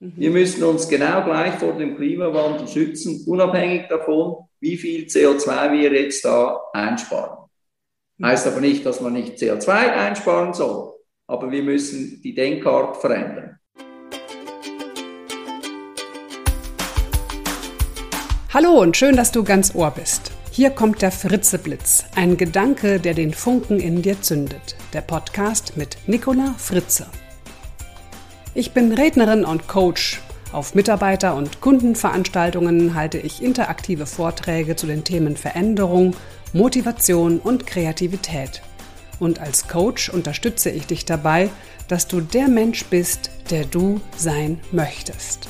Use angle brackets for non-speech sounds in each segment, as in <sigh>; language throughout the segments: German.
Mhm. Wir müssen uns genau gleich vor dem Klimawandel schützen, unabhängig davon, wie viel CO2 wir jetzt da einsparen. Mhm. Heißt aber nicht, dass man nicht CO2 einsparen soll, aber wir müssen die Denkart verändern. Hallo und schön, dass du ganz Ohr bist. Hier kommt der Fritzeblitz, ein Gedanke, der den Funken in dir zündet. Der Podcast mit Nicola Fritze. Ich bin Rednerin und Coach. Auf Mitarbeiter- und Kundenveranstaltungen halte ich interaktive Vorträge zu den Themen Veränderung, Motivation und Kreativität. Und als Coach unterstütze ich dich dabei, dass du der Mensch bist, der du sein möchtest.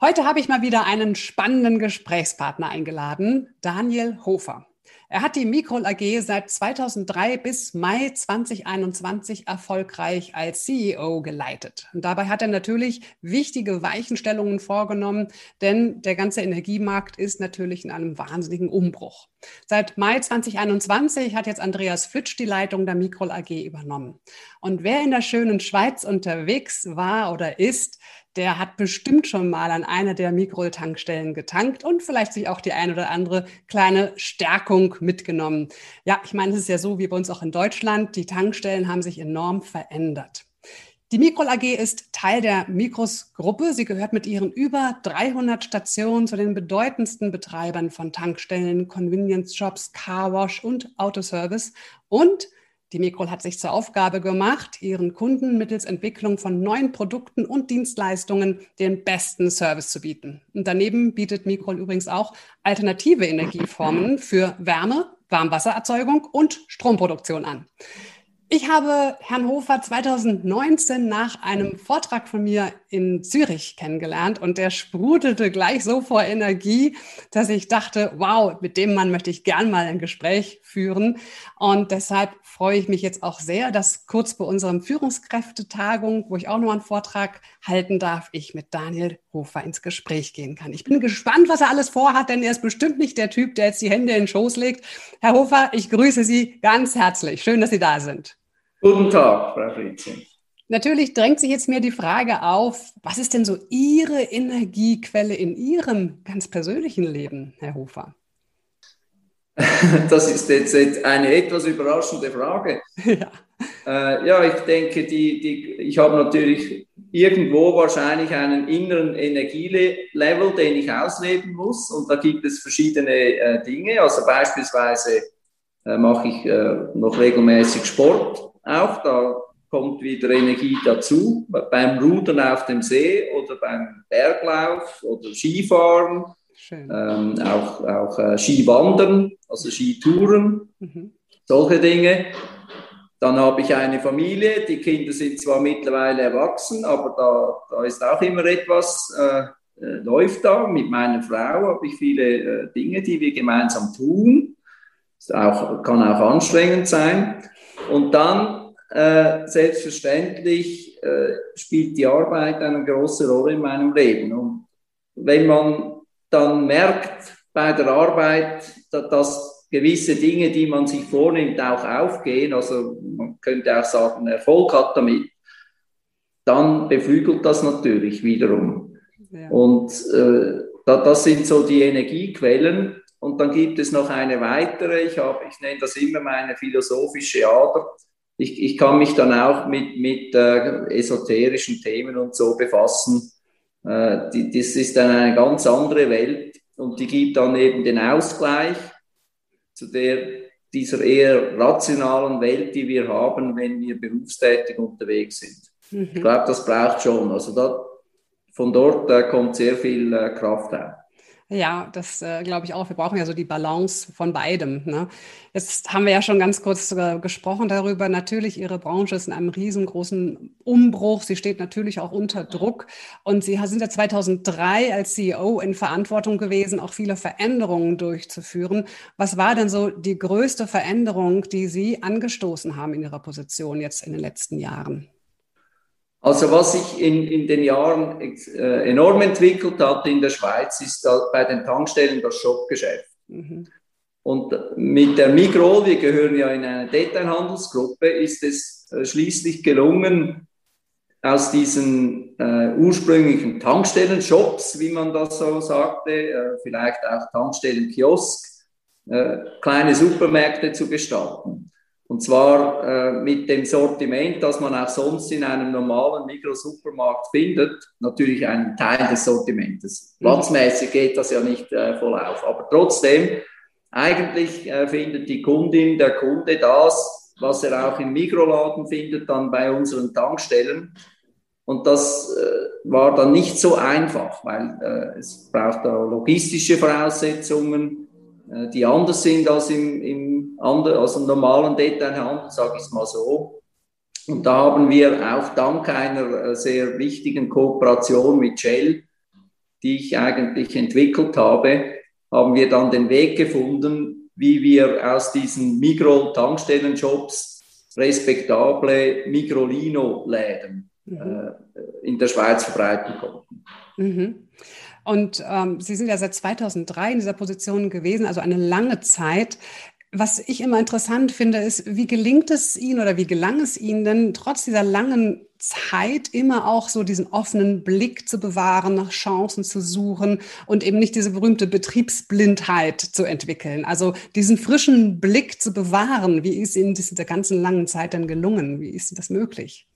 Heute habe ich mal wieder einen spannenden Gesprächspartner eingeladen, Daniel Hofer. Er hat die Mikrol AG seit 2003 bis Mai 2021 erfolgreich als CEO geleitet. Und dabei hat er natürlich wichtige Weichenstellungen vorgenommen, denn der ganze Energiemarkt ist natürlich in einem wahnsinnigen Umbruch. Seit Mai 2021 hat jetzt Andreas Flitsch die Leitung der Mikrol AG übernommen. Und wer in der schönen Schweiz unterwegs war oder ist, der hat bestimmt schon mal an einer der Mikrol-Tankstellen getankt und vielleicht sich auch die ein oder andere kleine Stärkung mitgenommen. Ja, ich meine, es ist ja so wie bei uns auch in Deutschland. Die Tankstellen haben sich enorm verändert. Die Mikrol AG ist Teil der Mikros-Gruppe. Sie gehört mit ihren über 300 Stationen zu den bedeutendsten Betreibern von Tankstellen, Convenience-Shops, Carwash und Autoservice und die Mikrol hat sich zur Aufgabe gemacht, ihren Kunden mittels Entwicklung von neuen Produkten und Dienstleistungen den besten Service zu bieten. Und daneben bietet Mikrol übrigens auch alternative Energieformen für Wärme, Warmwassererzeugung und Stromproduktion an. Ich habe Herrn Hofer 2019 nach einem Vortrag von mir in Zürich kennengelernt und der sprudelte gleich so vor Energie, dass ich dachte, wow, mit dem Mann möchte ich gern mal ein Gespräch führen. Und deshalb freue ich mich jetzt auch sehr, dass kurz vor unserem Führungskräftetagung, wo ich auch noch einen Vortrag halten darf, ich mit Daniel Hofer ins Gespräch gehen kann. Ich bin gespannt, was er alles vorhat, denn er ist bestimmt nicht der Typ, der jetzt die Hände in den Schoß legt. Herr Hofer, ich grüße Sie ganz herzlich. Schön, dass Sie da sind. Guten Tag, Frau Fritzchen. Natürlich drängt sich jetzt mir die Frage auf, was ist denn so Ihre Energiequelle in Ihrem ganz persönlichen Leben, Herr Hofer? <laughs> Das ist jetzt eine etwas überraschende Frage. <laughs> Ja, äh, ja ich denke, die, die, ich habe natürlich irgendwo wahrscheinlich einen inneren Energielevel, den ich ausleben muss. Und da gibt es verschiedene äh, Dinge. Also beispielsweise äh, mache ich äh, noch regelmäßig Sport auch. Da kommt wieder Energie dazu. Beim Rudern auf dem See oder beim Berglauf oder Skifahren. Ähm, auch auch äh, Skiwandern, also Skitouren, mhm. solche Dinge. Dann habe ich eine Familie, die Kinder sind zwar mittlerweile erwachsen, aber da, da ist auch immer etwas, äh, äh, läuft da. Mit meiner Frau habe ich viele äh, Dinge, die wir gemeinsam tun. Das auch, kann auch anstrengend sein. Und dann, äh, selbstverständlich, äh, spielt die Arbeit eine große Rolle in meinem Leben. Und wenn man dann merkt bei der Arbeit, dass, gewisse Dinge, die man sich vornimmt, auch aufgehen, also man könnte auch sagen, Erfolg hat damit, dann beflügelt das natürlich wiederum. Ja. Und äh, das sind so die Energiequellen. Und dann gibt es noch eine weitere, ich, hab, ich nenne das immer meine philosophische Ader. Ich, ich kann mich dann auch mit, mit äh, esoterischen Themen und so befassen. Äh, die, das ist dann eine ganz andere Welt und die gibt dann eben den Ausgleich zu der, dieser eher rationalen Welt, die wir haben, wenn wir berufstätig unterwegs sind. Mhm. Ich glaube, das braucht schon. Also da, von dort äh, kommt sehr viel äh, Kraft auf. Ja, das äh, glaube ich auch. Wir brauchen ja so die Balance von beidem. Ne? Jetzt haben wir ja schon ganz kurz äh, gesprochen darüber. Natürlich, Ihre Branche ist in einem riesengroßen Umbruch. Sie steht natürlich auch unter Druck. Und Sie sind ja 2003 als CEO in Verantwortung gewesen, auch viele Veränderungen durchzuführen. Was war denn so die größte Veränderung, die Sie angestoßen haben in Ihrer Position jetzt in den letzten Jahren? Also was sich in, in den Jahren äh, enorm entwickelt hat in der Schweiz, ist bei den Tankstellen das Shopgeschäft. Mhm. Und mit der Migros, wir gehören ja in eine Detailhandelsgruppe, ist es äh, schließlich gelungen, aus diesen äh, ursprünglichen Tankstellen-Shops, wie man das so sagte, äh, vielleicht auch Tankstellen-Kiosk, äh, kleine Supermärkte zu gestalten. Und zwar äh, mit dem Sortiment, das man auch sonst in einem normalen Mikrosupermarkt findet, natürlich einen Teil des Sortimentes. Mhm. Platzmäßig geht das ja nicht äh, voll auf, aber trotzdem, eigentlich äh, findet die Kundin, der Kunde das, was er auch im Mikroladen findet, dann bei unseren Tankstellen. Und das äh, war dann nicht so einfach, weil äh, es braucht da logistische Voraussetzungen, die anders sind als im, im, andre, als im normalen Detailhandel, sage ich es mal so. Und da haben wir auch dank einer äh, sehr wichtigen Kooperation mit Shell, die ich eigentlich entwickelt habe, haben wir dann den Weg gefunden, wie wir aus diesen Migro-Tankstellen-Shops respektable Migrolino-Läden mhm. äh, in der Schweiz verbreiten konnten. Mhm. Und ähm, Sie sind ja seit 2003 in dieser Position gewesen, also eine lange Zeit. Was ich immer interessant finde, ist, wie gelingt es Ihnen oder wie gelang es Ihnen denn trotz dieser langen Zeit immer auch so diesen offenen Blick zu bewahren, nach Chancen zu suchen und eben nicht diese berühmte Betriebsblindheit zu entwickeln. Also diesen frischen Blick zu bewahren. Wie ist Ihnen das in der ganzen langen Zeit denn gelungen? Wie ist das möglich?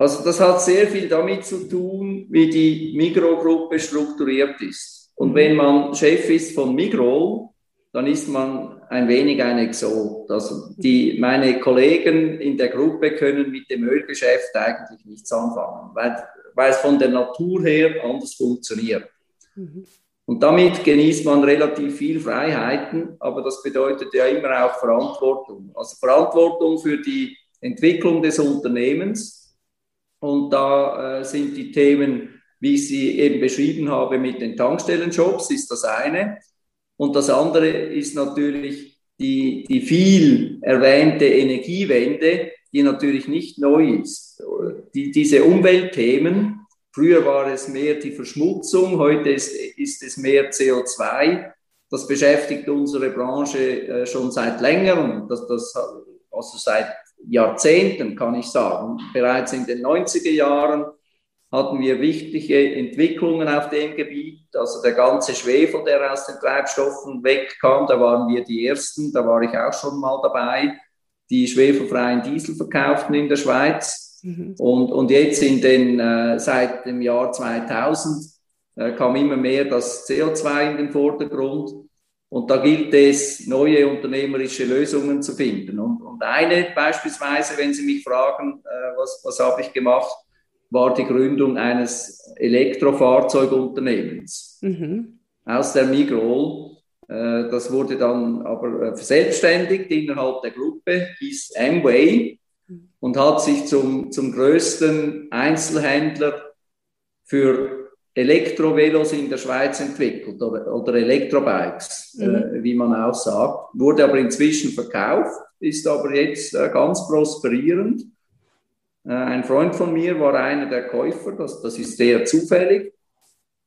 Also das hat sehr viel damit zu tun, wie die Migro-Gruppe strukturiert ist. Und wenn man Chef ist von Migro, dann ist man ein wenig ein Exot. Also die, meine Kollegen in der Gruppe können mit dem Ölgeschäft eigentlich nichts anfangen, weil, weil es von der Natur her anders funktioniert. Mhm. Und damit genießt man relativ viel Freiheiten, aber das bedeutet ja immer auch Verantwortung. Also Verantwortung für die Entwicklung des Unternehmens, und da äh, sind die Themen, wie ich sie eben beschrieben habe, mit den Tankstellenjobs, ist das eine. Und das andere ist natürlich die, die viel erwähnte Energiewende, die natürlich nicht neu ist. Die, diese Umweltthemen, früher war es mehr die Verschmutzung, heute ist, ist es mehr CO2. Das beschäftigt unsere Branche äh, schon seit längerem, das, das, also seit Jahrzehnten, kann ich sagen. Bereits in den 90er Jahren hatten wir wichtige Entwicklungen auf dem Gebiet. Also der ganze Schwefel, der aus den Treibstoffen wegkam, da waren wir die Ersten, da war ich auch schon mal dabei, die schwefelfreien Diesel verkauften in der Schweiz. Mhm. Und, und jetzt in den, äh, seit dem Jahr 2000 äh, kam immer mehr das CO2 in den Vordergrund. Und da gilt es, neue unternehmerische Lösungen zu finden. Und, und eine beispielsweise, wenn Sie mich fragen, äh, was, was habe ich gemacht, war die Gründung eines Elektrofahrzeugunternehmens mhm. aus der Migrol. Äh, das wurde dann aber äh, verselbstständigt innerhalb der Gruppe, hieß Amway und hat sich zum, zum größten Einzelhändler für Elektrovelos in der Schweiz entwickelt oder, oder Elektrobikes, mhm. äh, wie man auch sagt. Wurde aber inzwischen verkauft, ist aber jetzt äh, ganz prosperierend. Äh, ein Freund von mir war einer der Käufer, das, das ist sehr zufällig.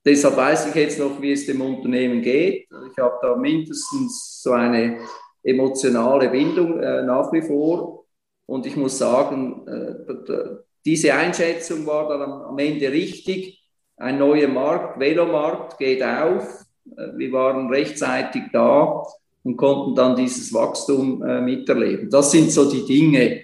Deshalb weiß ich jetzt noch, wie es dem Unternehmen geht. Ich habe da mindestens so eine emotionale Bindung äh, nach wie vor. Und ich muss sagen, äh, diese Einschätzung war dann am, am Ende richtig ein neuer Markt, Velomarkt geht auf. Äh, wir waren rechtzeitig da und konnten dann dieses Wachstum äh, miterleben. Das sind so die Dinge,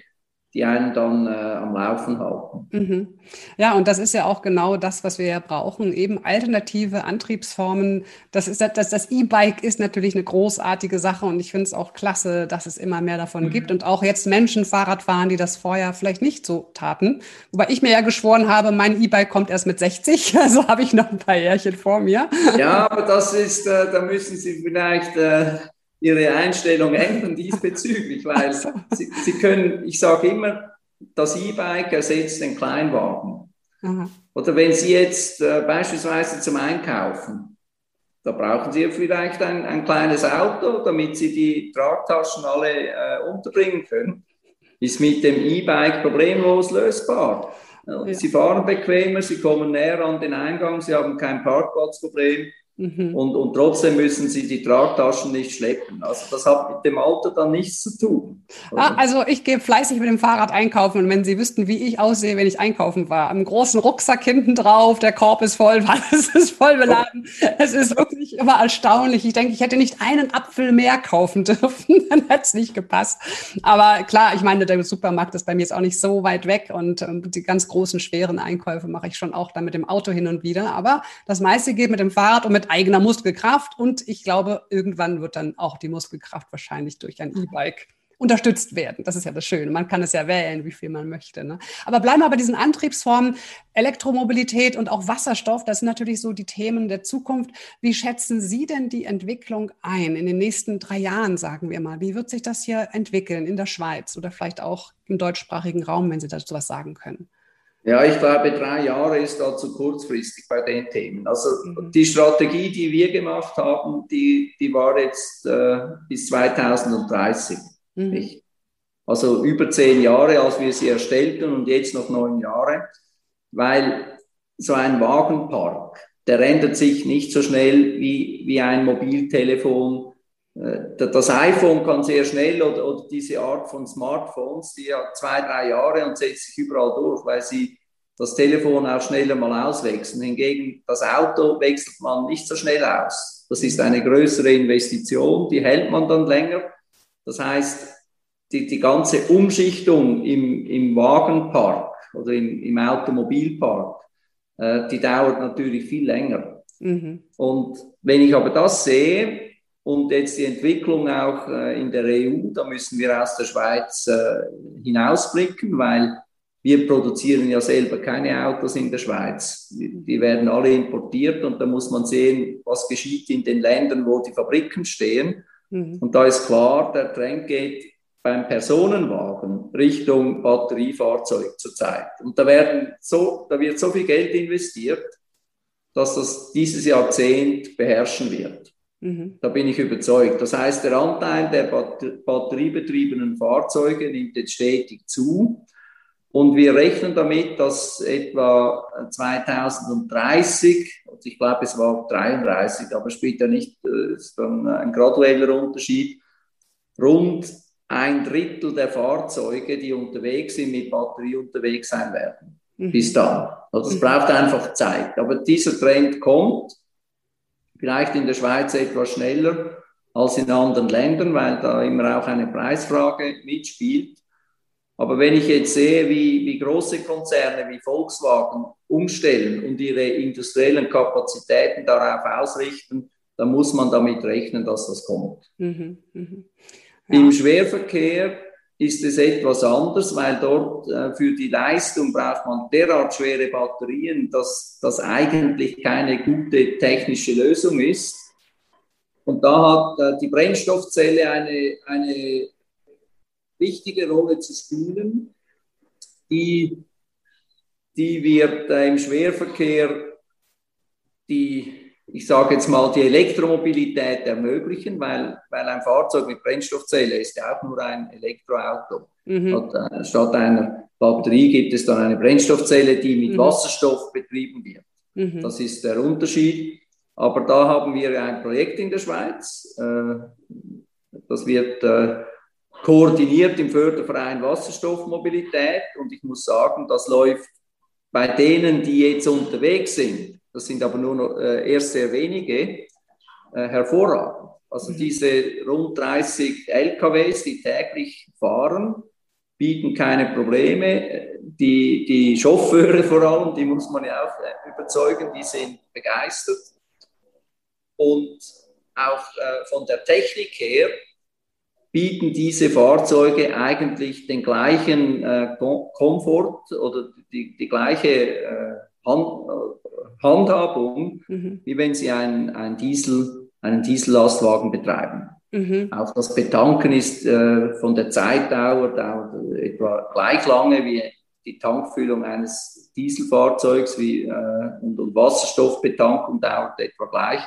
die einen dann äh, am Laufen halten. Mhm. Ja, und das ist ja auch genau das, was wir ja brauchen, eben alternative Antriebsformen. Das ist das, das E-Bike ist natürlich eine großartige Sache und ich finde es auch klasse, dass es immer mehr davon mhm. gibt und auch jetzt Menschen Fahrrad fahren, die das vorher vielleicht nicht so taten. Wobei ich mir ja geschworen habe, mein E-Bike kommt erst mit 60, <laughs> also habe ich noch ein paar Jährchen vor mir. Ja, aber das ist, äh, da müssen Sie vielleicht äh, ihre Einstellung ändern diesbezüglich, weil sie, sie können, ich sage immer, das E-Bike ersetzt den Kleinwagen. Aha. Oder wenn Sie jetzt äh, beispielsweise zum Einkaufen, da brauchen Sie vielleicht ein, ein kleines Auto, damit Sie die Tragtaschen alle äh, unterbringen können. Ist mit dem E-Bike problemlos lösbar. Ja. Sie fahren bequemer, Sie kommen näher an den Eingang, Sie haben kein Parkplatzproblem Mhm. Und, und trotzdem müssen sie die Tragtaschen nicht schleppen. Also das hat mit dem Auto dann nichts zu tun. Ah, also ich gehe fleißig mit dem Fahrrad einkaufen und wenn Sie wüssten, wie ich aussehe, wenn ich einkaufen war, am großen Rucksack hinten drauf, der Korb ist voll, <laughs> alles ist voll beladen. Es ist wirklich immer erstaunlich. Ich denke, ich hätte nicht einen Apfel mehr kaufen <laughs> dürfen, dann hätte es nicht gepasst. Aber klar, ich meine, der Supermarkt ist bei mir jetzt auch nicht so weit weg und, und die ganz großen, schweren Einkäufe mache ich schon auch dann mit dem Auto hin und wieder. Aber das meiste geht mit dem Fahrrad und mit eigener Muskelkraft und ich glaube, irgendwann wird dann auch die Muskelkraft wahrscheinlich durch ein E-Bike unterstützt werden. Das ist ja das Schöne. Man kann es ja wählen, wie viel man möchte. Ne? Aber bleiben wir bei diesen Antriebsformen, Elektromobilität und auch Wasserstoff. Das sind natürlich so die Themen der Zukunft. Wie schätzen Sie denn die Entwicklung ein in den nächsten drei Jahren, sagen wir mal? Wie wird sich das hier entwickeln in der Schweiz oder vielleicht auch im deutschsprachigen Raum, wenn Sie dazu was sagen können? Ja, ich glaube, drei Jahre ist da zu kurzfristig bei den Themen. Also mhm. die Strategie, die wir gemacht haben, die, die war jetzt äh, bis 2030. Mhm. Also über zehn Jahre, als wir sie erstellten und jetzt noch neun Jahre, weil so ein Wagenpark, der ändert sich nicht so schnell wie, wie ein Mobiltelefon das iPhone kann sehr schnell oder, oder, diese Art von Smartphones, die hat zwei, drei Jahre und setzt sich überall durch, weil sie das Telefon auch schneller mal auswechseln. Hingegen das Auto wechselt man nicht so schnell aus. Das ist eine größere Investition, die hält man dann länger. Das heißt, die, die ganze Umschichtung im, im Wagenpark oder im, im Automobilpark, äh, die dauert natürlich viel länger. Mhm. Und wenn ich aber das sehe, und jetzt die Entwicklung auch äh, in der EU, da müssen wir aus der Schweiz äh, hinausblicken, weil wir produzieren ja selber keine Autos in der Schweiz. Die werden alle importiert und da muss man sehen, was geschieht in den Ländern, wo die Fabriken stehen. Mhm. Und da ist klar, der Trend geht beim Personenwagen Richtung Batteriefahrzeug zurzeit. Und da, werden so, da wird so viel Geld investiert, dass das dieses Jahrzehnt beherrschen wird. Mhm. Da bin ich überzeugt. Das heißt, der Anteil der batteriebetriebenen Fahrzeuge nimmt jetzt stetig zu. Und wir rechnen damit, dass etwa 2030, also ich glaube, es war 33, aber spielt ja nicht, äh, ist dann ein gradueller Unterschied, rund ein Drittel der Fahrzeuge, die unterwegs sind, mit Batterie unterwegs sein werden. Mhm. Bis dann. Also es mhm. braucht einfach Zeit. Aber dieser Trend kommt vielleicht in der Schweiz etwas schneller als in anderen Ländern, weil da immer auch eine Preisfrage mitspielt. Aber wenn ich jetzt sehe, wie, wie große Konzerne wie Volkswagen umstellen und ihre industriellen Kapazitäten darauf ausrichten, dann muss man damit rechnen, dass das kommt. Mhm, mh. ja. Im Schwerverkehr ist es etwas anders, weil dort äh, für die Leistung braucht man derart schwere Batterien, dass das eigentlich keine gute technische Lösung ist. Und da hat äh, die Brennstoffzelle eine, eine wichtige Rolle zu spielen, die, die wird äh, im Schwerverkehr die ich sage jetzt mal, die Elektromobilität ermöglichen, weil, weil ein Fahrzeug mit Brennstoffzelle ist ja auch nur ein Elektroauto. Mhm. Äh, statt einer Batterie gibt es dann eine Brennstoffzelle, die mit mhm. Wasserstoff betrieben wird. Mhm. Das ist der Unterschied. Aber da haben wir ein Projekt in der Schweiz. Äh, das wird äh, koordiniert im Förderverein Wasserstoffmobilität. Und ich muss sagen, das läuft bei denen, die jetzt unterwegs sind, das sind aber nur noch äh, erst sehr wenige, äh, hervorragend. Also mhm. diese rund 30 LKWs, die täglich fahren, bieten keine Probleme. Die, die Chauffeure vor allem, die muss man ja auch äh, überzeugen, die sind begeistert. Und auch äh, von der Technik her bieten diese Fahrzeuge eigentlich den gleichen äh, Komfort oder die, die gleiche äh, Handhabung, mhm. wie wenn Sie ein, ein Diesel, einen Diesellastwagen betreiben. Mhm. Auch das Betanken ist äh, von der Zeitdauer dauert etwa gleich lange wie die Tankfüllung eines Dieselfahrzeugs wie, äh, und, und Wasserstoffbetankung dauert etwa gleich.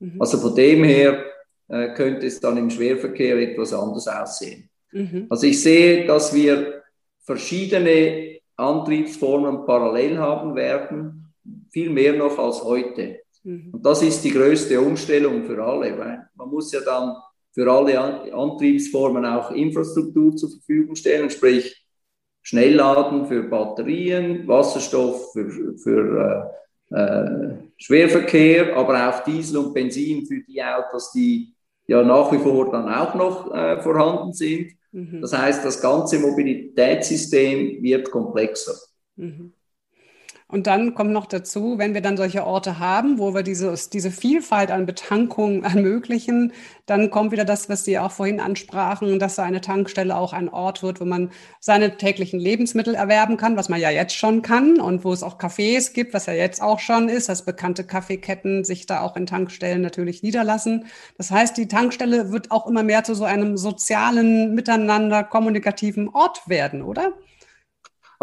Mhm. Also von dem her äh, könnte es dann im Schwerverkehr etwas anders aussehen. Mhm. Also ich sehe, dass wir verschiedene Antriebsformen parallel haben werden viel mehr noch als heute. Mhm. Und das ist die größte Umstellung für alle, weil man muss ja dann für alle Antriebsformen auch Infrastruktur zur Verfügung stellen, sprich Schnellladen für Batterien, Wasserstoff für, für äh, äh, Schwerverkehr, aber auch Diesel und Benzin für die Autos, die ja nach wie vor dann auch noch äh, vorhanden sind. Mhm. Das heißt, das ganze Mobilitätssystem wird komplexer. Mhm. Und dann kommt noch dazu, wenn wir dann solche Orte haben, wo wir dieses, diese Vielfalt an Betankungen ermöglichen, dann kommt wieder das, was Sie auch vorhin ansprachen, dass so eine Tankstelle auch ein Ort wird, wo man seine täglichen Lebensmittel erwerben kann, was man ja jetzt schon kann und wo es auch Cafés gibt, was ja jetzt auch schon ist, dass bekannte Kaffeeketten sich da auch in Tankstellen natürlich niederlassen. Das heißt, die Tankstelle wird auch immer mehr zu so einem sozialen, miteinander kommunikativen Ort werden, oder?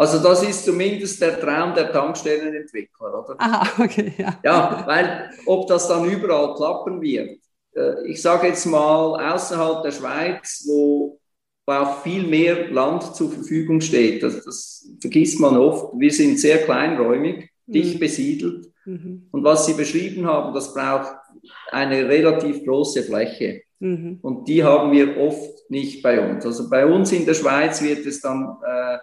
Also das ist zumindest der Traum der Tankstellenentwickler, oder? Aha, okay, ja. Ja, weil ob das dann überall klappen wird. Äh, ich sage jetzt mal außerhalb der Schweiz, wo auch viel mehr Land zur Verfügung steht. Das, das vergisst man oft. Wir sind sehr kleinräumig, mhm. dicht besiedelt. Mhm. Und was Sie beschrieben haben, das braucht eine relativ große Fläche. Mhm. Und die haben wir oft nicht bei uns. Also bei uns in der Schweiz wird es dann äh,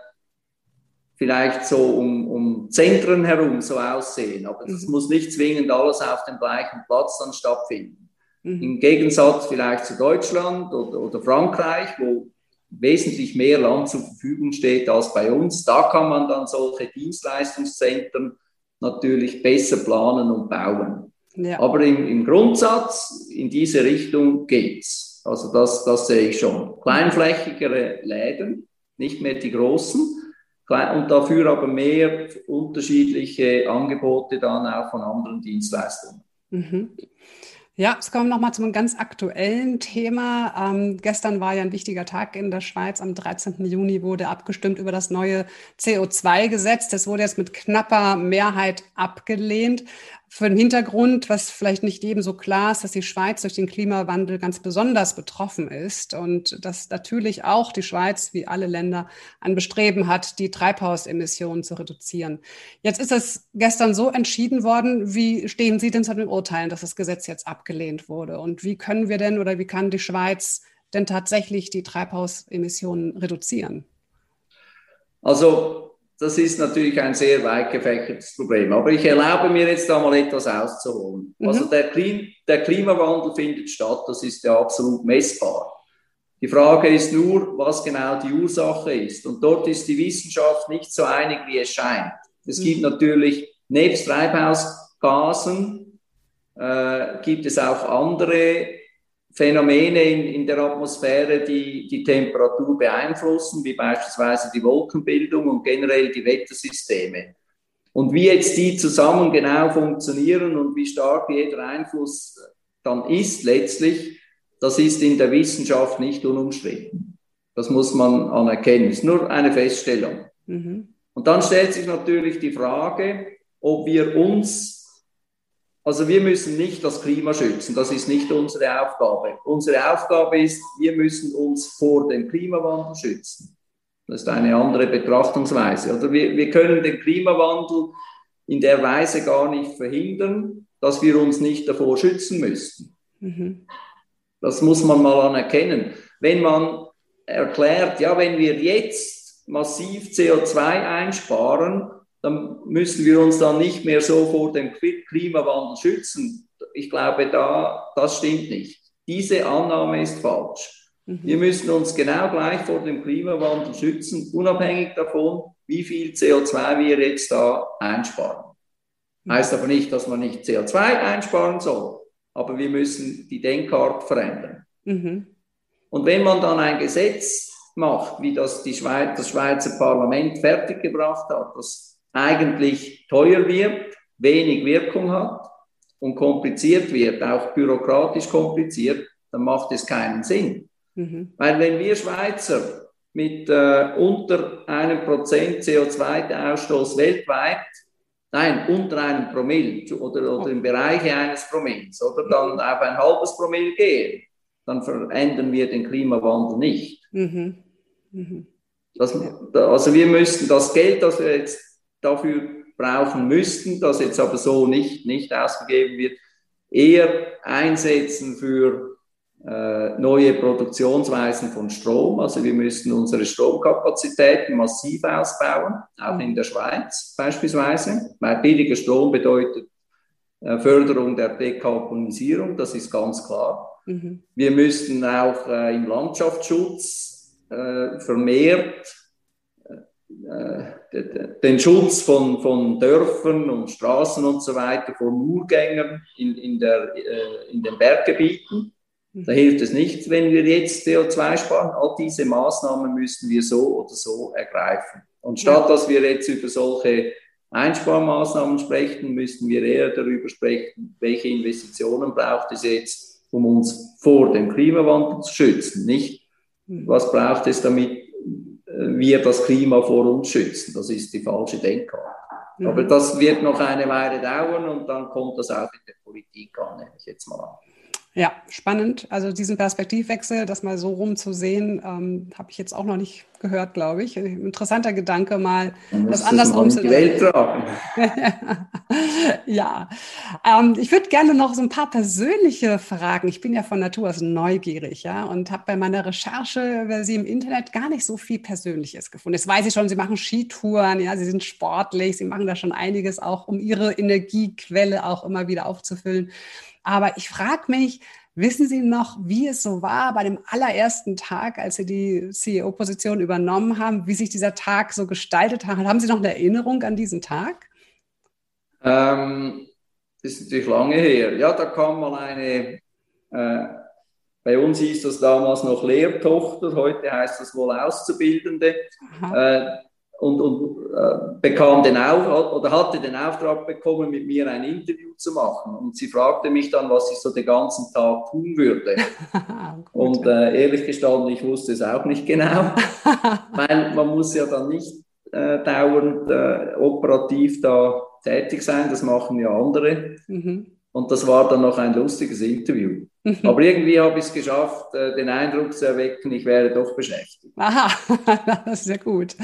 vielleicht so um, um Zentren herum so aussehen, aber es mhm. muss nicht zwingend alles auf dem gleichen Platz dann stattfinden. Mhm. Im Gegensatz vielleicht zu Deutschland oder, oder Frankreich, wo wesentlich mehr Land zur Verfügung steht als bei uns, da kann man dann solche Dienstleistungszentren natürlich besser planen und bauen. Ja. Aber im, im, Grundsatz in diese Richtung geht's. Also das, das sehe ich schon. Kleinflächigere Läden, nicht mehr die großen, und dafür aber mehr unterschiedliche Angebote dann auch von anderen Dienstleistungen. Mhm. Ja, es kommt nochmal zu einem ganz aktuellen Thema. Ähm, gestern war ja ein wichtiger Tag in der Schweiz. Am 13. Juni wurde abgestimmt über das neue CO2-Gesetz. Das wurde jetzt mit knapper Mehrheit abgelehnt für den Hintergrund, was vielleicht nicht jedem so klar ist, dass die Schweiz durch den Klimawandel ganz besonders betroffen ist und dass natürlich auch die Schweiz, wie alle Länder, ein Bestreben hat, die Treibhausemissionen zu reduzieren. Jetzt ist es gestern so entschieden worden. Wie stehen Sie denn zu den Urteilen, dass das Gesetz jetzt abgelehnt wurde? Und wie können wir denn oder wie kann die Schweiz denn tatsächlich die Treibhausemissionen reduzieren? Also das ist natürlich ein sehr weit gefächertes Problem. Aber ich erlaube mir jetzt da mal etwas auszuholen. Mhm. Also der, Klim der Klimawandel findet statt, das ist ja absolut messbar. Die Frage ist nur, was genau die Ursache ist. Und dort ist die Wissenschaft nicht so einig, wie es scheint. Es mhm. gibt natürlich nebst Treibhausgasen, äh, gibt es auch andere Phänomene in, in der Atmosphäre, die die Temperatur beeinflussen, wie beispielsweise die Wolkenbildung und generell die Wettersysteme. Und wie jetzt die zusammen genau funktionieren und wie stark jeder Einfluss dann ist letztlich, das ist in der Wissenschaft nicht unumstritten. Das muss man anerkennen. Es ist nur eine Feststellung. Mhm. Und dann stellt sich natürlich die Frage, ob wir uns also wir müssen nicht das Klima schützen, das ist nicht unsere Aufgabe. Unsere Aufgabe ist, wir müssen uns vor dem Klimawandel schützen. Das ist eine andere Betrachtungsweise. Oder wir, wir können den Klimawandel in der Weise gar nicht verhindern, dass wir uns nicht davor schützen müssten. Mhm. Das muss man mal anerkennen. Wenn man erklärt, ja, wenn wir jetzt massiv CO2 einsparen, dann müssen wir uns dann nicht mehr so vor dem Klimawandel schützen. Ich glaube, da, das stimmt nicht. Diese Annahme ist falsch. Mhm. Wir müssen uns genau gleich vor dem Klimawandel schützen, unabhängig davon, wie viel CO2 wir jetzt da einsparen. Mhm. Heißt aber nicht, dass man nicht CO2 einsparen soll, aber wir müssen die Denkart verändern. Mhm. Und wenn man dann ein Gesetz macht, wie das die Schweiz, das Schweizer Parlament fertiggebracht hat, das eigentlich teuer wird, wenig Wirkung hat und kompliziert wird, auch bürokratisch kompliziert, dann macht es keinen Sinn. Mhm. Weil wenn wir Schweizer mit äh, unter einem Prozent CO2-Ausstoß weltweit, nein, unter einem Promille oder, oder im Bereich eines Promilles, oder dann mhm. auf ein halbes Promille gehen, dann verändern wir den Klimawandel nicht. Mhm. Mhm. Das, also wir müssten das Geld, das wir jetzt dafür brauchen müssten, das jetzt aber so nicht, nicht ausgegeben wird, eher einsetzen für äh, neue Produktionsweisen von Strom. Also wir müssten unsere Stromkapazitäten massiv ausbauen, auch in der Schweiz beispielsweise, weil billiger Strom bedeutet äh, Förderung der Dekarbonisierung, das ist ganz klar. Mhm. Wir müssten auch äh, im Landschaftsschutz äh, vermehrt den Schutz von, von Dörfern und Straßen und so weiter vor Murgängern in, in, der, äh, in den Berggebieten. Da hilft es nicht, wenn wir jetzt CO2 sparen. All diese Maßnahmen müssen wir so oder so ergreifen. Und statt dass wir jetzt über solche Einsparmaßnahmen sprechen, müssten wir eher darüber sprechen, welche Investitionen braucht es jetzt, um uns vor dem Klimawandel zu schützen. Nicht, hm. was braucht es, damit wir das Klima vor uns schützen. Das ist die falsche Denkart. Mhm. Aber das wird noch eine Weile dauern und dann kommt das auch in der Politik an, nehme ich jetzt mal an. Ja, spannend. Also diesen Perspektivwechsel, das mal so rumzusehen, ähm, habe ich jetzt auch noch nicht gehört, glaube ich. Interessanter Gedanke, mal das andersrum zu Welt tragen. <laughs> ja, ähm, ich würde gerne noch so ein paar persönliche Fragen. Ich bin ja von Natur aus neugierig, ja, und habe bei meiner Recherche über Sie im Internet gar nicht so viel Persönliches gefunden. Jetzt weiß ich schon, Sie machen Skitouren, ja, Sie sind sportlich, Sie machen da schon einiges auch, um Ihre Energiequelle auch immer wieder aufzufüllen. Aber ich frage mich, wissen Sie noch, wie es so war bei dem allerersten Tag, als Sie die CEO-Position übernommen haben, wie sich dieser Tag so gestaltet hat? Haben Sie noch eine Erinnerung an diesen Tag? Ähm, das ist natürlich lange her. Ja, da kam mal eine, äh, bei uns hieß das damals noch Lehrtochter, heute heißt das wohl Auszubildende. Äh, und, und äh, bekam den Auf oder hatte den Auftrag bekommen, mit mir ein Interview zu machen. Und sie fragte mich dann, was ich so den ganzen Tag tun würde. <laughs> und äh, ehrlich gestanden, ich wusste es auch nicht genau, <laughs> weil man muss ja dann nicht äh, dauernd äh, operativ da tätig sein, das machen ja andere. Mhm. Und das war dann noch ein lustiges Interview. Mhm. Aber irgendwie habe ich es geschafft, äh, den Eindruck zu erwecken, ich wäre doch beschäftigt. Aha, <laughs> das ist sehr gut.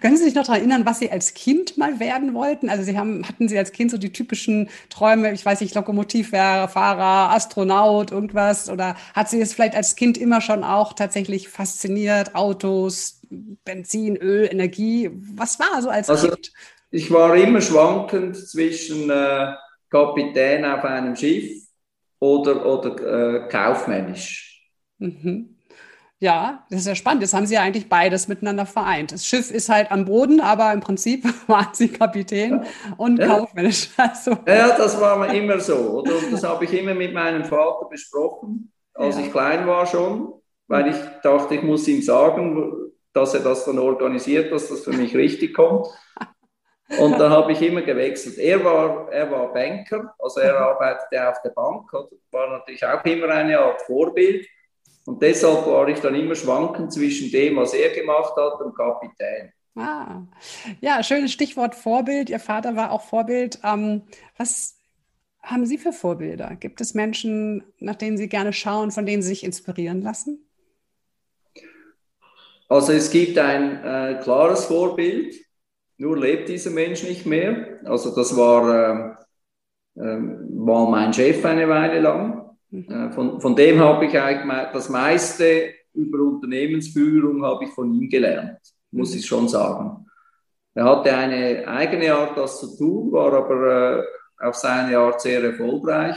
Können Sie sich noch daran erinnern, was Sie als Kind mal werden wollten? Also Sie haben, hatten Sie als Kind so die typischen Träume, ich weiß nicht, Lokomotivfahrer, Astronaut, irgendwas? Oder hat Sie es vielleicht als Kind immer schon auch tatsächlich fasziniert? Autos, Benzin, Öl, Energie? Was war so als also, Kind? Ich war immer schwankend zwischen... Äh, Kapitän auf einem Schiff oder, oder äh, kaufmännisch. Mhm. Ja, das ist ja spannend. Jetzt haben Sie ja eigentlich beides miteinander vereint. Das Schiff ist halt am Boden, aber im Prinzip <laughs> waren Sie Kapitän und ja. kaufmännisch. <laughs> Also. Ja, das war immer so. Oder? Und das habe ich immer mit meinem Vater besprochen, als ja. ich klein war schon, weil ich dachte, ich muss ihm sagen, dass er das dann organisiert, dass das für mich richtig kommt. Und da habe ich immer gewechselt. Er war, er war Banker, also er arbeitete auf der Bank, war natürlich auch immer eine Art Vorbild. Und deshalb war ich dann immer schwankend zwischen dem, was er gemacht hat und Kapitän. Ah, ja, schönes Stichwort Vorbild. Ihr Vater war auch Vorbild. Ähm, was haben Sie für Vorbilder? Gibt es Menschen, nach denen Sie gerne schauen, von denen Sie sich inspirieren lassen? Also es gibt ein äh, klares Vorbild. Nur lebt dieser Mensch nicht mehr. Also das war, äh, war mein Chef eine Weile lang. Mhm. Äh, von, von dem habe ich eigentlich das meiste über Unternehmensführung habe ich von ihm gelernt, muss mhm. ich schon sagen. Er hatte eine eigene Art, das zu tun, war aber äh, auf seine Art sehr erfolgreich.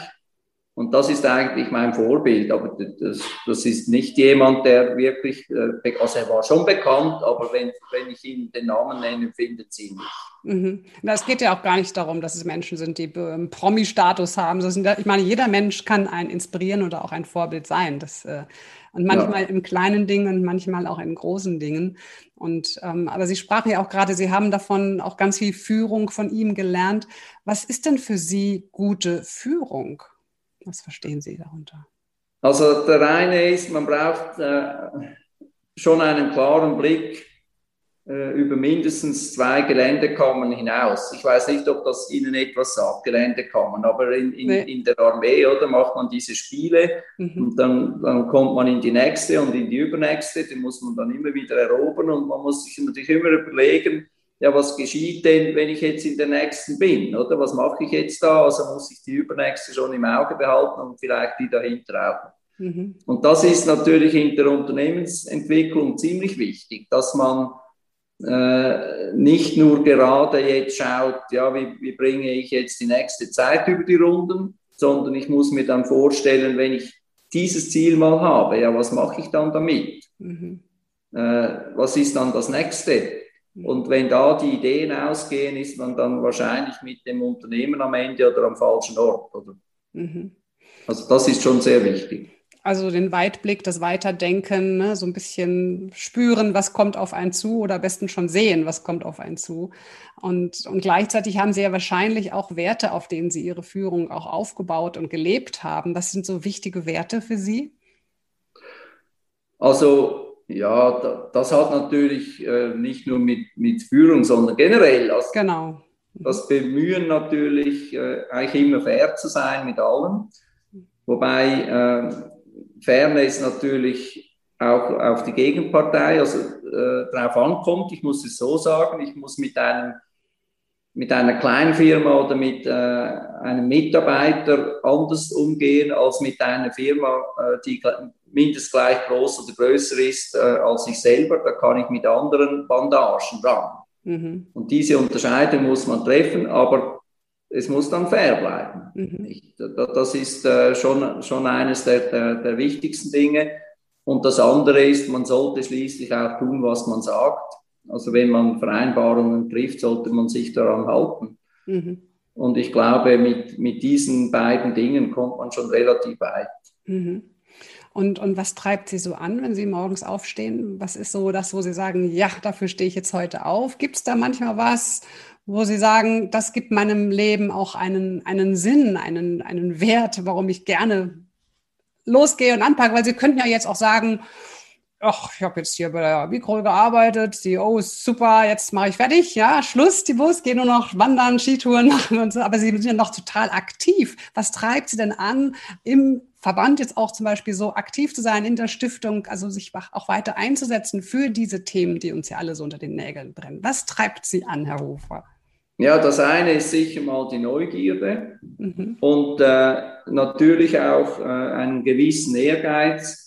Und das ist eigentlich mein Vorbild, aber das, das ist nicht jemand, der wirklich, äh, also er war schon bekannt, aber wenn, wenn ich ihn den Namen nenne, findet sie ihn nicht. Mhm. Es geht ja auch gar nicht darum, dass es Menschen sind, die ähm, Promi-Status haben. Ich meine, jeder Mensch kann ein inspirieren oder auch ein Vorbild sein. Das, äh, und manchmal ja. im kleinen Ding und manchmal auch in großen Dingen. Und ähm, aber Sie sprachen ja auch gerade, Sie haben davon auch ganz viel Führung von ihm gelernt. Was ist denn für Sie gute Führung? Was verstehen Sie darunter? Also der eine ist, man braucht äh, schon einen klaren Blick äh, über mindestens zwei Geländekammern hinaus. Ich weiß nicht, ob das Ihnen etwas sagt, Geländekammern, aber in, in, nee. in der Armee oder macht man diese Spiele mhm. und dann, dann kommt man in die nächste und in die übernächste, die muss man dann immer wieder erobern und man muss sich natürlich immer überlegen, ja, was geschieht denn, wenn ich jetzt in der nächsten bin, oder? Was mache ich jetzt da? Also muss ich die übernächste schon im Auge behalten und vielleicht die dahinter auch. Mhm. Und das ist natürlich in der Unternehmensentwicklung ziemlich wichtig, dass man äh, nicht nur gerade jetzt schaut, ja, wie, wie bringe ich jetzt die nächste Zeit über die Runden, sondern ich muss mir dann vorstellen, wenn ich dieses Ziel mal habe, ja, was mache ich dann damit? Mhm. Äh, was ist dann das nächste? Und wenn da die Ideen ausgehen, ist man dann wahrscheinlich mit dem Unternehmen am Ende oder am falschen Ort. Mhm. Also das ist schon sehr wichtig. Also den Weitblick, das Weiterdenken, ne? so ein bisschen spüren, was kommt auf einen zu oder am besten schon sehen, was kommt auf einen zu. Und, und gleichzeitig haben Sie ja wahrscheinlich auch Werte, auf denen Sie Ihre Führung auch aufgebaut und gelebt haben. Was sind so wichtige Werte für Sie? Also ja, das hat natürlich äh, nicht nur mit, mit Führung, sondern generell. Also genau. Das Bemühen natürlich, äh, eigentlich immer fair zu sein mit allen. Wobei äh, Fairness natürlich auch auf die Gegenpartei, also darauf ankommt. Ich muss es so sagen, ich muss mit einem mit einer kleinen Firma oder mit äh, einem Mitarbeiter anders umgehen als mit einer Firma, äh, die mindestens gleich groß oder größer ist äh, als ich selber. Da kann ich mit anderen Bandagen ran. Mhm. Und diese Unterscheidung muss man treffen, aber es muss dann fair bleiben. Mhm. Das ist äh, schon, schon eines der, der, der wichtigsten Dinge. Und das andere ist, man sollte schließlich auch tun, was man sagt. Also wenn man Vereinbarungen trifft, sollte man sich daran halten. Mhm. Und ich glaube, mit, mit diesen beiden Dingen kommt man schon relativ weit. Und, und was treibt Sie so an, wenn Sie morgens aufstehen? Was ist so das, wo Sie sagen, ja, dafür stehe ich jetzt heute auf? Gibt es da manchmal was, wo Sie sagen, das gibt meinem Leben auch einen, einen Sinn, einen, einen Wert, warum ich gerne losgehe und anpacke? Weil Sie könnten ja jetzt auch sagen, ach, ich habe jetzt hier bei der Mikro gearbeitet, die, oh, super, jetzt mache ich fertig, ja, Schluss, die Bus, gehe nur noch wandern, Skitouren machen und so, aber Sie sind ja noch total aktiv. Was treibt Sie denn an, im Verband jetzt auch zum Beispiel so aktiv zu sein in der Stiftung, also sich auch weiter einzusetzen für diese Themen, die uns ja alle so unter den Nägeln brennen? Was treibt Sie an, Herr Hofer? Ja, das eine ist sicher mal die Neugierde mhm. und äh, natürlich auch äh, einen gewissen Ehrgeiz,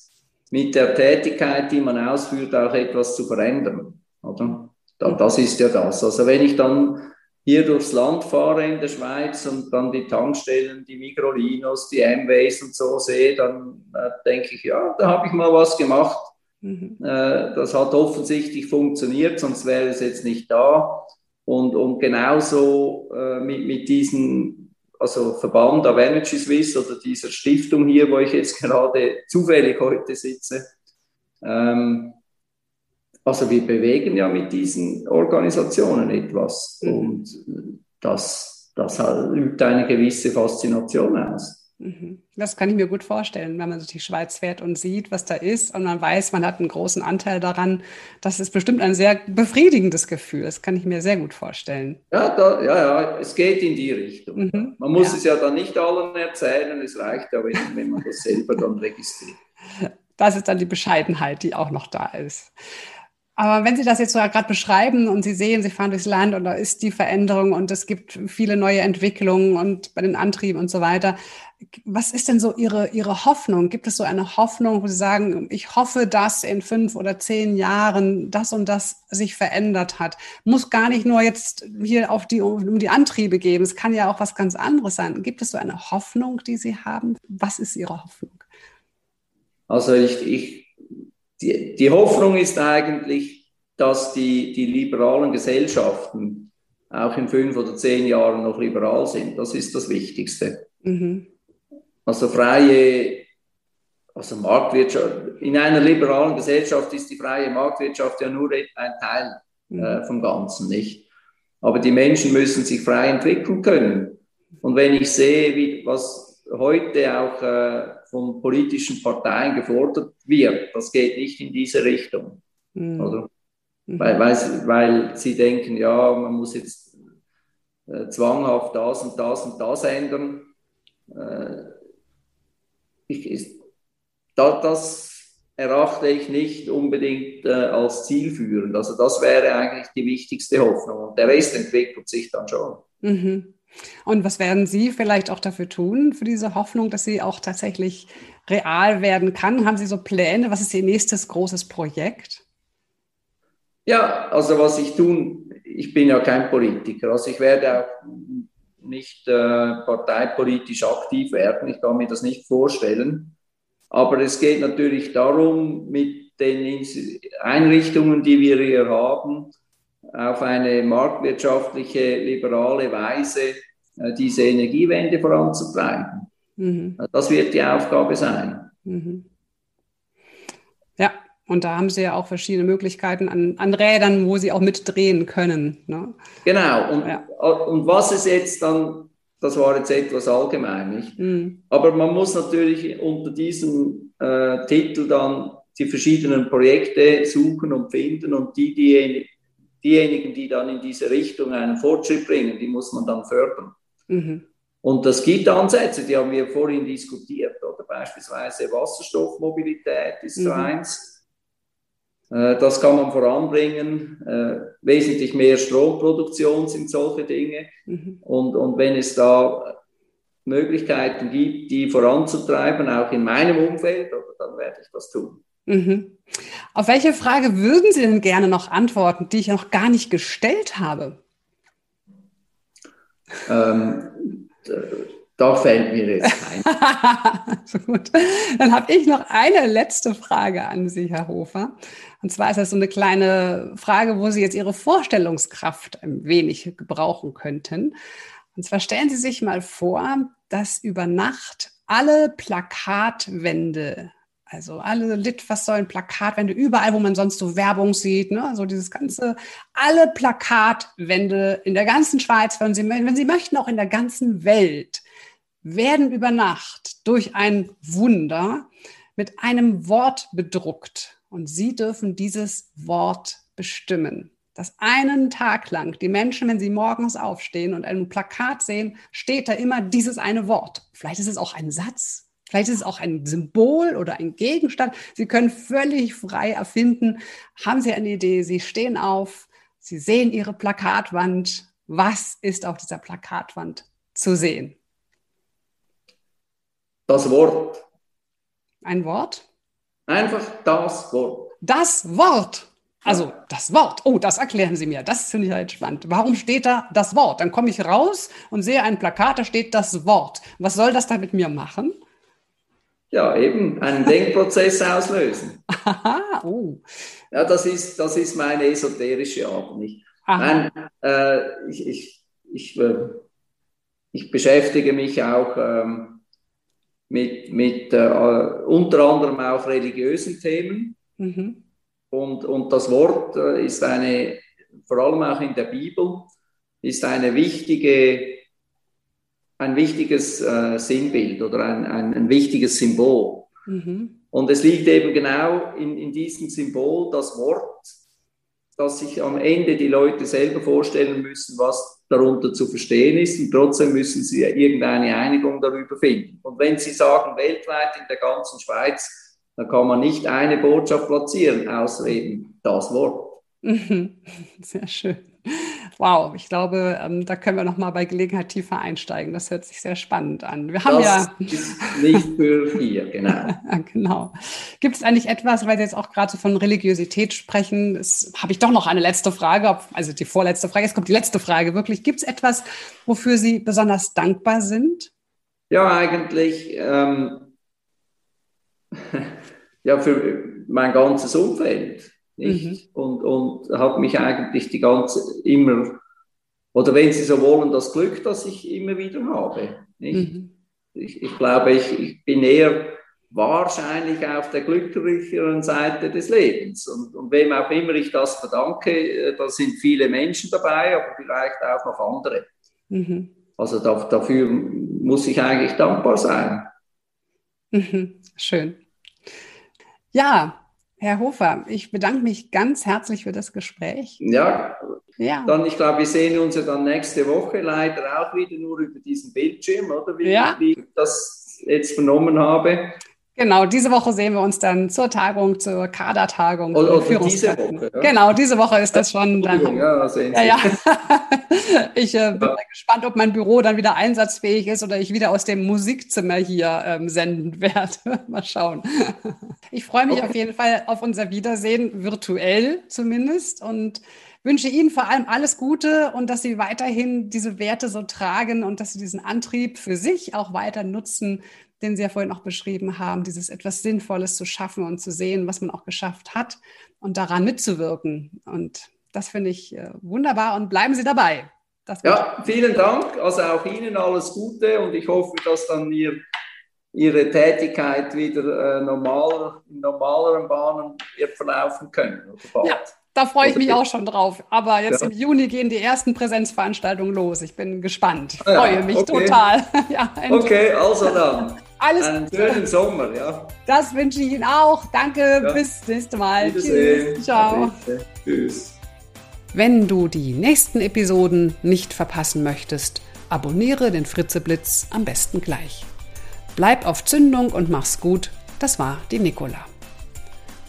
mit der Tätigkeit, die man ausführt, auch etwas zu verändern. Oder? Das ist ja das. Also wenn ich dann hier durchs Land fahre in der Schweiz und dann die Tankstellen, die Mikrolinos, die MWs und so sehe, dann äh, denke ich, ja, da habe ich mal was gemacht. Mhm. Äh, das hat offensichtlich funktioniert, sonst wäre es jetzt nicht da. Und, und genauso äh, mit, mit diesen also Verband of Energy Swiss oder dieser Stiftung hier, wo ich jetzt <laughs> gerade zufällig heute sitze. Ähm, also wir bewegen ja mit diesen Organisationen etwas mhm. und das, das übt eine gewisse Faszination aus. Mhm. Das kann ich mir gut vorstellen, wenn man durch die Schweiz fährt und sieht, was da ist und man weiß, man hat einen großen Anteil daran. Das ist bestimmt ein sehr befriedigendes Gefühl. Das kann ich mir sehr gut vorstellen. Ja, da, ja, ja es geht in die Richtung. Mhm. Man muss ja. es ja dann nicht allen erzählen, es reicht ja, wenn, wenn man das selber dann registriert. <laughs> Das ist dann die Bescheidenheit, die auch noch da ist. Aber wenn Sie das jetzt so gerade beschreiben und Sie sehen, Sie fahren durchs Land und da ist die Veränderung und es gibt viele neue Entwicklungen und bei den Antrieben und so weiter. Was ist denn so Ihre, Ihre Hoffnung? Gibt es so eine Hoffnung, wo Sie sagen, ich hoffe, dass in fünf oder zehn Jahren das und das sich verändert hat? Muss gar nicht nur jetzt hier auf die, um die Antriebe gehen. Es kann ja auch was ganz anderes sein. Gibt es so eine Hoffnung, die Sie haben? Was ist Ihre Hoffnung? Also ich, ich die, die Hoffnung ist eigentlich, dass die, die liberalen Gesellschaften auch in fünf oder zehn Jahren noch liberal sind. Das ist das Wichtigste. Mhm. Also freie, also Marktwirtschaft. In einer liberalen Gesellschaft ist die freie Marktwirtschaft ja nur ein Teil mhm. äh, vom Ganzen, nicht? Aber die Menschen müssen sich frei entwickeln können. Und wenn ich sehe, wie, was heute auch äh, von politischen Parteien gefordert wird. Das geht nicht in diese Richtung. Mhm. Oder? Weil, weil, weil sie denken, ja, man muss jetzt äh, zwanghaft das und das und das ändern. Äh, ich, ist, da, das, erachte ich nicht unbedingt äh, als zielführend. Also das wäre eigentlich die wichtigste Hoffnung. Und der Rest entwickelt sich dann schon. Mhm. Und was werden Sie vielleicht auch dafür tun, für diese Hoffnung, dass sie auch tatsächlich real werden kann? Haben Sie so Pläne? Was ist Ihr nächstes großes Projekt? Ja, also was ich tun, ich bin ja kein Politiker, also ich werde auch nicht äh, parteipolitisch aktiv werden, ich kann mir das nicht vorstellen. Aber es geht natürlich darum, mit den Einrichtungen, die wir hier haben, auf eine marktwirtschaftliche, liberale Weise äh, diese Energiewende voranzutreiben. Mhm. Das wird die Aufgabe sein. Mhm. Ja, und da haben Sie ja auch verschiedene Möglichkeiten an, an Rädern, wo Sie auch mitdrehen können. Ne? Genau. Und, ja. und was es jetzt dann, das war jetzt etwas allgemein, nicht? Mhm. Aber man muss natürlich unter diesem äh, Titel dann die verschiedenen Projekte suchen und finden und die, die diejenigen, die dann in diese Richtung einen Fortschritt bringen, die muss man dann fördern. Mhm. Und das gibt Ansätze, die haben wir vorhin diskutiert, oder beispielsweise Wasserstoffmobilität ist mhm. so eins. Äh, das kann man voranbringen. Äh, wesentlich mehr Stromproduktion sind solche Dinge. Mhm. Und, und wenn es da Möglichkeiten gibt, die voranzutreiben, auch in meinem Umfeld, dann werde ich das tun. Mhm. Auf welche Frage würden Sie denn gerne noch antworten, die ich noch gar nicht gestellt habe? Ähm, da fällt mir jetzt <laughs> ein. so gut. Dann habe ich noch eine letzte Frage an Sie, Herr Hofer. Und zwar ist das so eine kleine Frage, wo Sie jetzt Ihre Vorstellungskraft ein wenig gebrauchen könnten. Und zwar stellen Sie sich mal vor, dass über Nacht alle Plakatwände also alle Litfaßsäulen, Plakatwände, überall, wo man sonst so Werbung sieht, ne? so dieses ganze, alle Plakatwände in der ganzen Schweiz, wenn Sie, wenn Sie möchten, auch in der ganzen Welt, werden über Nacht durch ein Wunder mit einem Wort bedruckt. Und Sie dürfen dieses Wort bestimmen. Dass einen Tag lang die Menschen, wenn sie morgens aufstehen und ein Plakat sehen, steht da immer dieses eine Wort. Vielleicht ist es auch ein Satz, Vielleicht ist es auch ein Symbol oder ein Gegenstand. Sie können völlig frei erfinden. Haben Sie eine Idee? Sie stehen auf, Sie sehen Ihre Plakatwand. Was ist auf dieser Plakatwand zu sehen? Das Wort. Ein Wort? Einfach das Wort. Das Wort. Also das Wort. Oh, das erklären Sie mir. Das finde ich halt spannend. Warum steht da das Wort? Dann komme ich raus und sehe ein Plakat, da steht das Wort. Was soll das da mit mir machen? Ja, eben einen Denkprozess auslösen. <laughs> Aha, oh. Ja, das ist, das ist meine esoterische Art. Nicht? Nein, äh, ich, ich, ich, äh, ich beschäftige mich auch ähm, mit, mit äh, unter anderem auch religiösen Themen. Mhm. Und, und das Wort äh, ist eine, vor allem auch in der Bibel, ist eine wichtige ein wichtiges äh, Sinnbild oder ein, ein, ein wichtiges Symbol. Mhm. Und es liegt eben genau in, in diesem Symbol das Wort, dass sich am Ende die Leute selber vorstellen müssen, was darunter zu verstehen ist. Und trotzdem müssen sie irgendeine Einigung darüber finden. Und wenn Sie sagen, weltweit in der ganzen Schweiz, dann kann man nicht eine Botschaft platzieren, außer eben das Wort. Mhm. <laughs> Sehr schön. Wow, ich glaube, ähm, da können wir noch mal bei Gelegenheit tiefer einsteigen. Das hört sich sehr spannend an. Wir haben das ja ist nicht für hier, genau. <laughs> genau. Gibt es eigentlich etwas, weil Sie jetzt auch gerade so von Religiosität sprechen? Das habe ich doch noch eine letzte Frage, also die vorletzte Frage. Jetzt kommt die letzte Frage. Wirklich, gibt es etwas, wofür Sie besonders dankbar sind? Ja, eigentlich ähm, <laughs> ja für mein ganzes Umfeld? Mhm. Und, und habe mich eigentlich die ganze immer, oder wenn Sie so wollen, das Glück, das ich immer wieder habe. Mhm. Ich, ich glaube, ich, ich bin eher wahrscheinlich auf der glücklicheren Seite des Lebens. Und, und wem auch immer ich das verdanke, äh, da sind viele Menschen dabei, aber vielleicht auch noch andere. Mhm. Also da, dafür muss ich eigentlich dankbar sein. Mhm. Schön. Ja, Herr Hofer, ich bedanke mich ganz herzlich für das Gespräch. Ja, ja. dann ich glaube, wir sehen uns ja dann nächste Woche leider auch wieder nur über diesen Bildschirm, oder wie, ja. wie ich das jetzt vernommen habe. Genau, diese Woche sehen wir uns dann zur Tagung, zur Kadertagung. Oder, oder diese Woche. Ja? Genau, diese Woche ist das schon. Dann, ja, sehen Sie. Ja, ja. <laughs> ich äh, bin gespannt, ob mein Büro dann wieder einsatzfähig ist oder ich wieder aus dem Musikzimmer hier ähm, senden <laughs> werde. Mal schauen. Ich freue mich okay. auf jeden Fall auf unser Wiedersehen, virtuell zumindest. Und wünsche Ihnen vor allem alles Gute und dass Sie weiterhin diese Werte so tragen und dass Sie diesen Antrieb für sich auch weiter nutzen, den Sie ja vorhin auch beschrieben haben, dieses etwas Sinnvolles zu schaffen und zu sehen, was man auch geschafft hat und daran mitzuwirken. Und das finde ich äh, wunderbar und bleiben Sie dabei. ja, vielen Dank. Also auch Ihnen alles Gute und ich hoffe, dass dann Ihr, Ihre Tätigkeit wieder äh, normal, in normaleren Bahnen verlaufen können. Ja, da freue ich mich auch schon drauf. Aber jetzt ja. im Juni gehen die ersten Präsenzveranstaltungen los. Ich bin gespannt. Ich freue ja, mich okay. total. <laughs> ja, okay, also dann. <laughs> Alles Einen schönen Sommer, ja. Das wünsche ich Ihnen auch. Danke, ja. bis nächste Mal. Tschüss. Ciao. Tschüss. Wenn du die nächsten Episoden nicht verpassen möchtest, abonniere den Fritzeblitz am besten gleich. Bleib auf Zündung und mach's gut. Das war die Nicola.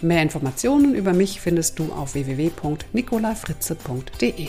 Mehr Informationen über mich findest du auf www.nicolafritze.de.